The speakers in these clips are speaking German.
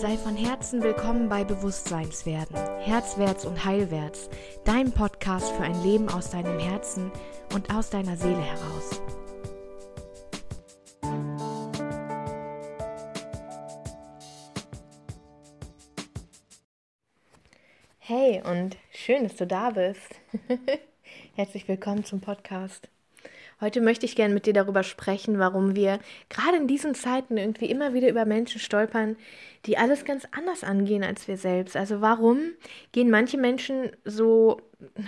Sei von Herzen willkommen bei Bewusstseinswerden, Herzwärts und Heilwärts, dein Podcast für ein Leben aus deinem Herzen und aus deiner Seele heraus. Hey und schön, dass du da bist. Herzlich willkommen zum Podcast. Heute möchte ich gerne mit dir darüber sprechen, warum wir gerade in diesen Zeiten irgendwie immer wieder über Menschen stolpern, die alles ganz anders angehen als wir selbst. Also warum gehen manche Menschen so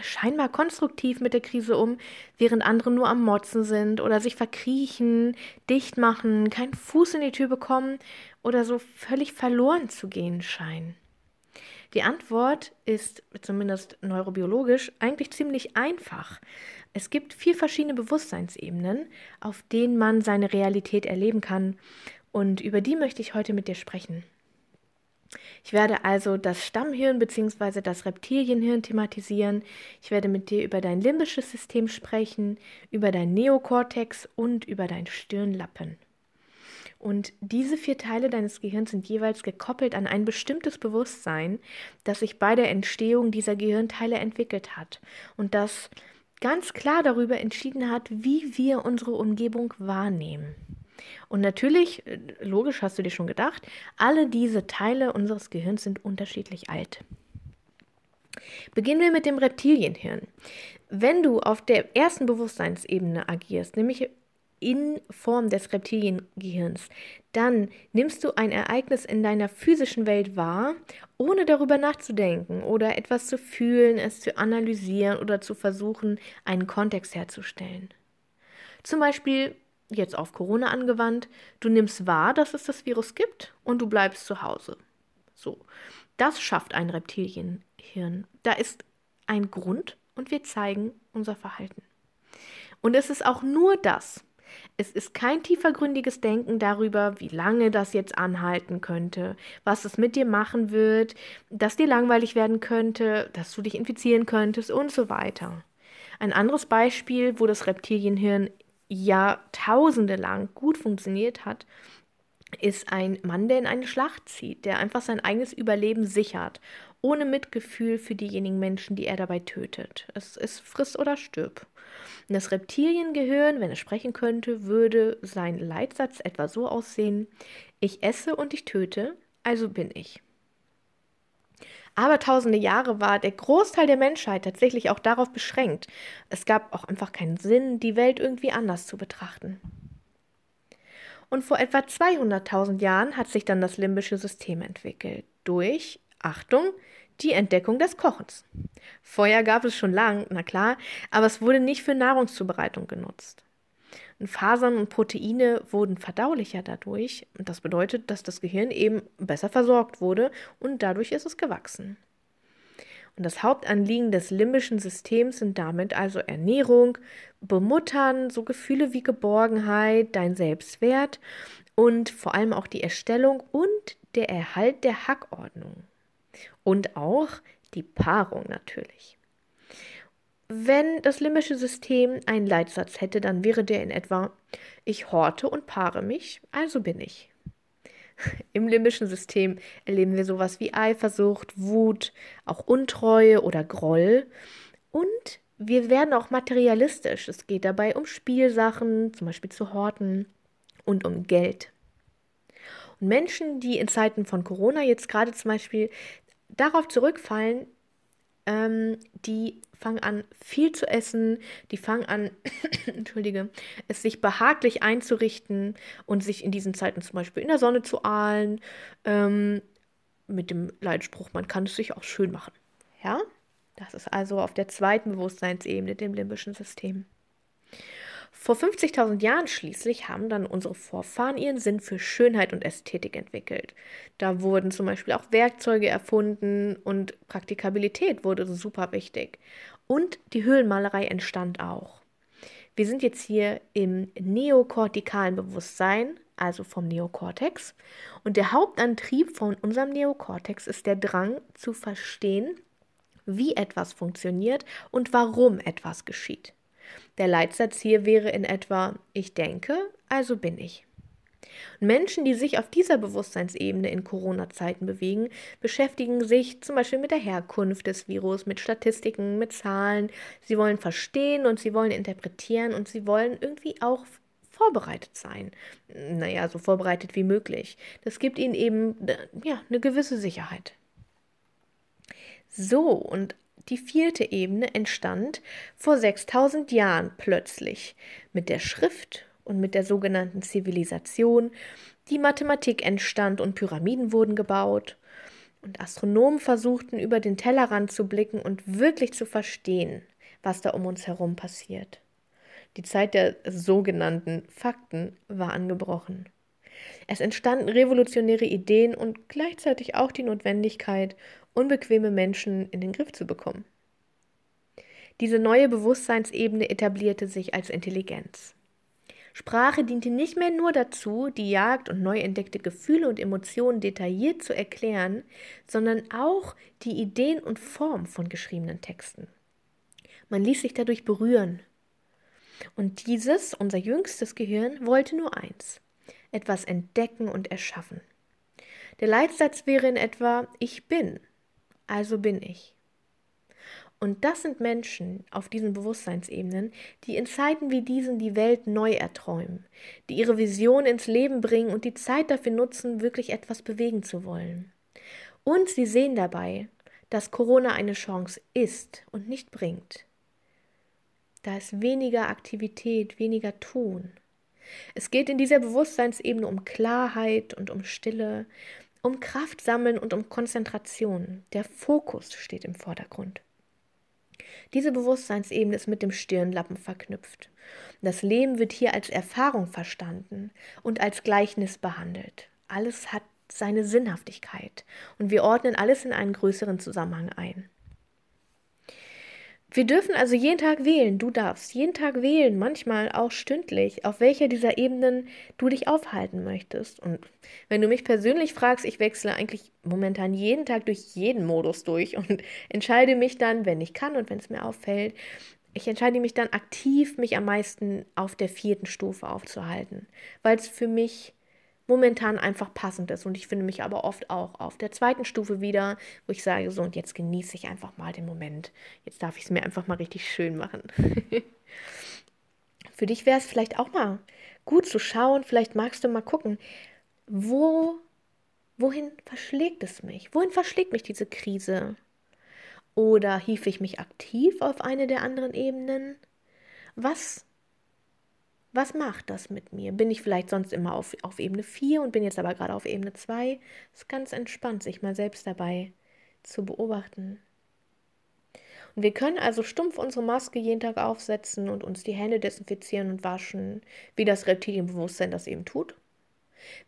scheinbar konstruktiv mit der Krise um, während andere nur am Motzen sind oder sich verkriechen, dicht machen, keinen Fuß in die Tür bekommen oder so völlig verloren zu gehen scheinen? Die Antwort ist zumindest neurobiologisch eigentlich ziemlich einfach. Es gibt vier verschiedene Bewusstseinsebenen, auf denen man seine Realität erleben kann, und über die möchte ich heute mit dir sprechen. Ich werde also das Stammhirn bzw. das Reptilienhirn thematisieren. Ich werde mit dir über dein limbisches System sprechen, über dein Neokortex und über dein Stirnlappen. Und diese vier Teile deines Gehirns sind jeweils gekoppelt an ein bestimmtes Bewusstsein, das sich bei der Entstehung dieser Gehirnteile entwickelt hat und das ganz klar darüber entschieden hat, wie wir unsere Umgebung wahrnehmen. Und natürlich, äh, logisch hast du dir schon gedacht, alle diese Teile unseres Gehirns sind unterschiedlich alt. Beginnen wir mit dem Reptilienhirn. Wenn du auf der ersten Bewusstseinsebene agierst, nämlich in Form des Reptiliengehirns, dann nimmst du ein Ereignis in deiner physischen Welt wahr, ohne darüber nachzudenken oder etwas zu fühlen, es zu analysieren oder zu versuchen, einen Kontext herzustellen. Zum Beispiel jetzt auf Corona angewandt, du nimmst wahr, dass es das Virus gibt und du bleibst zu Hause. So, das schafft ein Reptilienhirn. Da ist ein Grund und wir zeigen unser Verhalten. Und es ist auch nur das, es ist kein tiefergründiges Denken darüber, wie lange das jetzt anhalten könnte, was es mit dir machen wird, dass dir langweilig werden könnte, dass du dich infizieren könntest und so weiter. Ein anderes Beispiel, wo das Reptilienhirn Jahrtausende lang gut funktioniert hat, ist ein Mann, der in eine Schlacht zieht, der einfach sein eigenes Überleben sichert, ohne Mitgefühl für diejenigen Menschen, die er dabei tötet. Es ist friss oder stirb. Und das Reptiliengehirn, wenn es sprechen könnte, würde sein Leitsatz etwa so aussehen: Ich esse und ich töte, also bin ich. Aber tausende Jahre war der Großteil der Menschheit tatsächlich auch darauf beschränkt. Es gab auch einfach keinen Sinn, die Welt irgendwie anders zu betrachten. Und vor etwa 200.000 Jahren hat sich dann das limbische System entwickelt. Durch, Achtung, die Entdeckung des Kochens. Feuer gab es schon lang, na klar, aber es wurde nicht für Nahrungszubereitung genutzt. Und Fasern und Proteine wurden verdaulicher dadurch. Und das bedeutet, dass das Gehirn eben besser versorgt wurde und dadurch ist es gewachsen. Und das Hauptanliegen des limbischen Systems sind damit also Ernährung, Bemuttern, so Gefühle wie Geborgenheit, dein Selbstwert und vor allem auch die Erstellung und der Erhalt der Hackordnung. Und auch die Paarung natürlich. Wenn das limbische System einen Leitsatz hätte, dann wäre der in etwa, ich horte und paare mich, also bin ich. Im limbischen System erleben wir sowas wie Eifersucht, Wut, auch Untreue oder Groll. Und wir werden auch materialistisch. Es geht dabei um Spielsachen, zum Beispiel zu horten und um Geld. Und Menschen, die in Zeiten von Corona jetzt gerade zum Beispiel darauf zurückfallen, ähm, die fangen an, viel zu essen, die fangen an, entschuldige, es sich behaglich einzurichten und sich in diesen Zeiten zum Beispiel in der Sonne zu ahlen, ähm, mit dem Leitspruch, man kann es sich auch schön machen. Ja, das ist also auf der zweiten Bewusstseinsebene, dem limbischen System. Vor 50.000 Jahren schließlich haben dann unsere Vorfahren ihren Sinn für Schönheit und Ästhetik entwickelt. Da wurden zum Beispiel auch Werkzeuge erfunden und Praktikabilität wurde super wichtig. Und die Höhlenmalerei entstand auch. Wir sind jetzt hier im neokortikalen Bewusstsein, also vom Neokortex. Und der Hauptantrieb von unserem Neokortex ist der Drang zu verstehen, wie etwas funktioniert und warum etwas geschieht. Der Leitsatz hier wäre in etwa Ich denke, also bin ich. Menschen, die sich auf dieser Bewusstseinsebene in Corona-Zeiten bewegen, beschäftigen sich zum Beispiel mit der Herkunft des Virus, mit Statistiken, mit Zahlen. Sie wollen verstehen und sie wollen interpretieren und sie wollen irgendwie auch vorbereitet sein. Naja, so vorbereitet wie möglich. Das gibt ihnen eben ja, eine gewisse Sicherheit. So, und die vierte Ebene entstand vor 6000 Jahren plötzlich mit der Schrift und mit der sogenannten Zivilisation. Die Mathematik entstand und Pyramiden wurden gebaut. Und Astronomen versuchten über den Tellerrand zu blicken und wirklich zu verstehen, was da um uns herum passiert. Die Zeit der sogenannten Fakten war angebrochen. Es entstanden revolutionäre Ideen und gleichzeitig auch die Notwendigkeit, unbequeme Menschen in den Griff zu bekommen. Diese neue Bewusstseinsebene etablierte sich als Intelligenz. Sprache diente nicht mehr nur dazu, die Jagd und neu entdeckte Gefühle und Emotionen detailliert zu erklären, sondern auch die Ideen und Form von geschriebenen Texten. Man ließ sich dadurch berühren. Und dieses, unser jüngstes Gehirn, wollte nur eins, etwas entdecken und erschaffen. Der Leitsatz wäre in etwa Ich bin, also bin ich. Und das sind Menschen auf diesen Bewusstseinsebenen, die in Zeiten wie diesen die Welt neu erträumen, die ihre Vision ins Leben bringen und die Zeit dafür nutzen, wirklich etwas bewegen zu wollen. Und sie sehen dabei, dass Corona eine Chance ist und nicht bringt. Da ist weniger Aktivität, weniger Tun. Es geht in dieser Bewusstseinsebene um Klarheit und um Stille, um Kraft sammeln und um Konzentration. Der Fokus steht im Vordergrund. Diese Bewusstseinsebene ist mit dem Stirnlappen verknüpft. Das Leben wird hier als Erfahrung verstanden und als Gleichnis behandelt. Alles hat seine Sinnhaftigkeit und wir ordnen alles in einen größeren Zusammenhang ein. Wir dürfen also jeden Tag wählen. Du darfst jeden Tag wählen, manchmal auch stündlich, auf welcher dieser Ebenen du dich aufhalten möchtest. Und wenn du mich persönlich fragst, ich wechsle eigentlich momentan jeden Tag durch jeden Modus durch und entscheide mich dann, wenn ich kann und wenn es mir auffällt, ich entscheide mich dann aktiv, mich am meisten auf der vierten Stufe aufzuhalten, weil es für mich momentan einfach passend ist. Und ich finde mich aber oft auch auf der zweiten Stufe wieder, wo ich sage, so und jetzt genieße ich einfach mal den Moment. Jetzt darf ich es mir einfach mal richtig schön machen. Für dich wäre es vielleicht auch mal gut zu schauen, vielleicht magst du mal gucken, wo, wohin verschlägt es mich? Wohin verschlägt mich diese Krise? Oder hiefe ich mich aktiv auf eine der anderen Ebenen? Was was macht das mit mir? Bin ich vielleicht sonst immer auf, auf Ebene 4 und bin jetzt aber gerade auf Ebene 2? Es ist ganz entspannt, sich mal selbst dabei zu beobachten. Und wir können also stumpf unsere Maske jeden Tag aufsetzen und uns die Hände desinfizieren und waschen, wie das Reptilienbewusstsein das eben tut.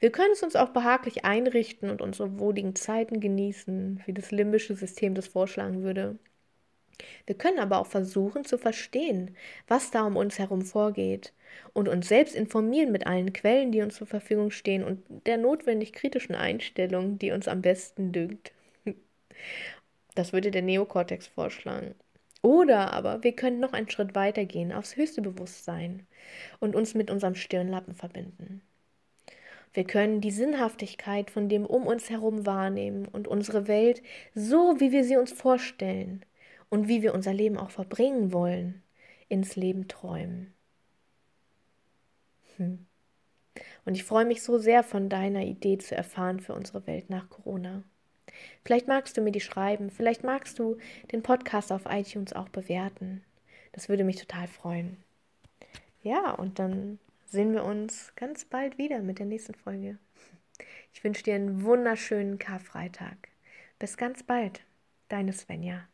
Wir können es uns auch behaglich einrichten und unsere wohligen Zeiten genießen, wie das limbische System das vorschlagen würde. Wir können aber auch versuchen zu verstehen, was da um uns herum vorgeht und uns selbst informieren mit allen Quellen, die uns zur Verfügung stehen und der notwendig kritischen Einstellung, die uns am besten dünkt. Das würde der Neokortex vorschlagen. Oder aber wir können noch einen Schritt weiter gehen aufs höchste Bewusstsein und uns mit unserem Stirnlappen verbinden. Wir können die Sinnhaftigkeit von dem um uns herum wahrnehmen und unsere Welt so, wie wir sie uns vorstellen, und wie wir unser Leben auch verbringen wollen, ins Leben träumen. Hm. Und ich freue mich so sehr von deiner Idee zu erfahren für unsere Welt nach Corona. Vielleicht magst du mir die schreiben, vielleicht magst du den Podcast auf iTunes auch bewerten. Das würde mich total freuen. Ja, und dann sehen wir uns ganz bald wieder mit der nächsten Folge. Ich wünsche dir einen wunderschönen Karfreitag. Bis ganz bald, deine Svenja.